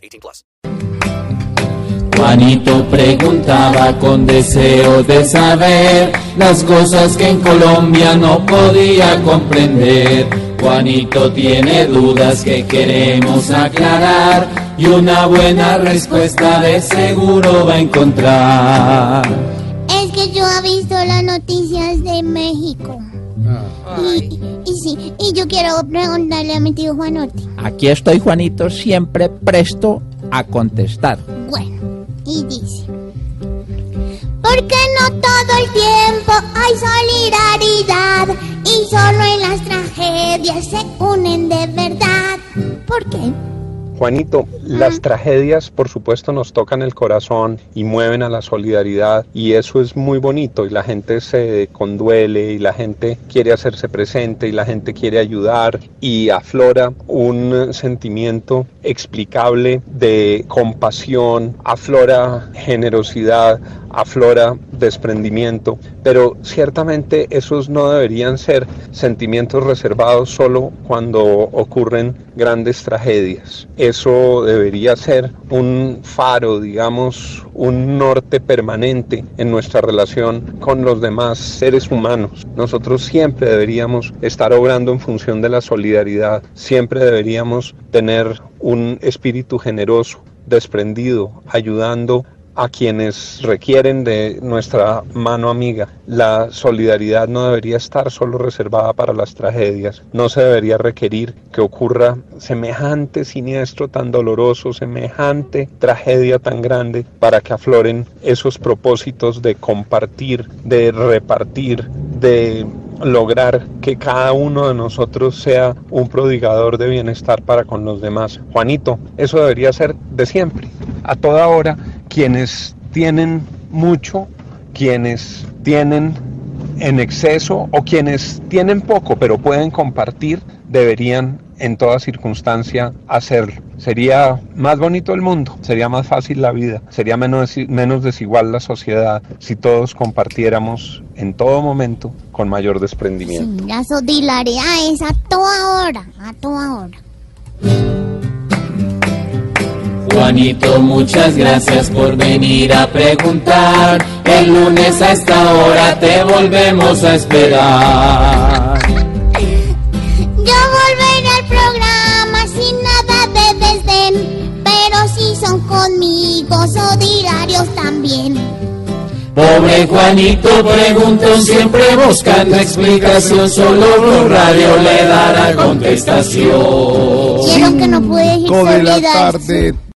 18 plus. Juanito preguntaba con deseo de saber las cosas que en Colombia no podía comprender. Juanito tiene dudas que queremos aclarar y una buena respuesta de seguro va a encontrar. Es que yo he visto las noticias de México. Y, y sí, y yo quiero preguntarle a mi tío Juanote. Aquí estoy, Juanito, siempre presto a contestar. Bueno, y dice. Porque no todo el tiempo hay solidaridad y solo en las tragedias se unen de verdad. ¿Por qué? Juanito, las tragedias por supuesto nos tocan el corazón y mueven a la solidaridad y eso es muy bonito y la gente se conduele y la gente quiere hacerse presente y la gente quiere ayudar y aflora un sentimiento explicable de compasión, aflora generosidad, aflora desprendimiento, pero ciertamente esos no deberían ser sentimientos reservados solo cuando ocurren grandes tragedias. Eso debería ser un faro, digamos, un norte permanente en nuestra relación con los demás seres humanos. Nosotros siempre deberíamos estar obrando en función de la solidaridad, siempre deberíamos tener un espíritu generoso, desprendido, ayudando a quienes requieren de nuestra mano amiga. La solidaridad no debería estar solo reservada para las tragedias, no se debería requerir que ocurra semejante siniestro tan doloroso, semejante tragedia tan grande para que afloren esos propósitos de compartir, de repartir, de lograr que cada uno de nosotros sea un prodigador de bienestar para con los demás. Juanito, eso debería ser de siempre, a toda hora quienes tienen mucho, quienes tienen en exceso o quienes tienen poco pero pueden compartir, deberían en toda circunstancia hacerlo. Sería más bonito el mundo, sería más fácil la vida, sería menos, desigual la sociedad si todos compartiéramos en todo momento con mayor desprendimiento. Sí, la solidaridad es a toda hora, a toda hora. Juanito, muchas gracias por venir a preguntar. El lunes a esta hora te volvemos a esperar. Yo volveré al programa sin nada de desdén, pero si son conmigo, solidarios también. Pobre Juanito preguntó siempre buscando explicación, solo Blue Radio le dará contestación. Quiero que no puede decir Cinco de la tarde,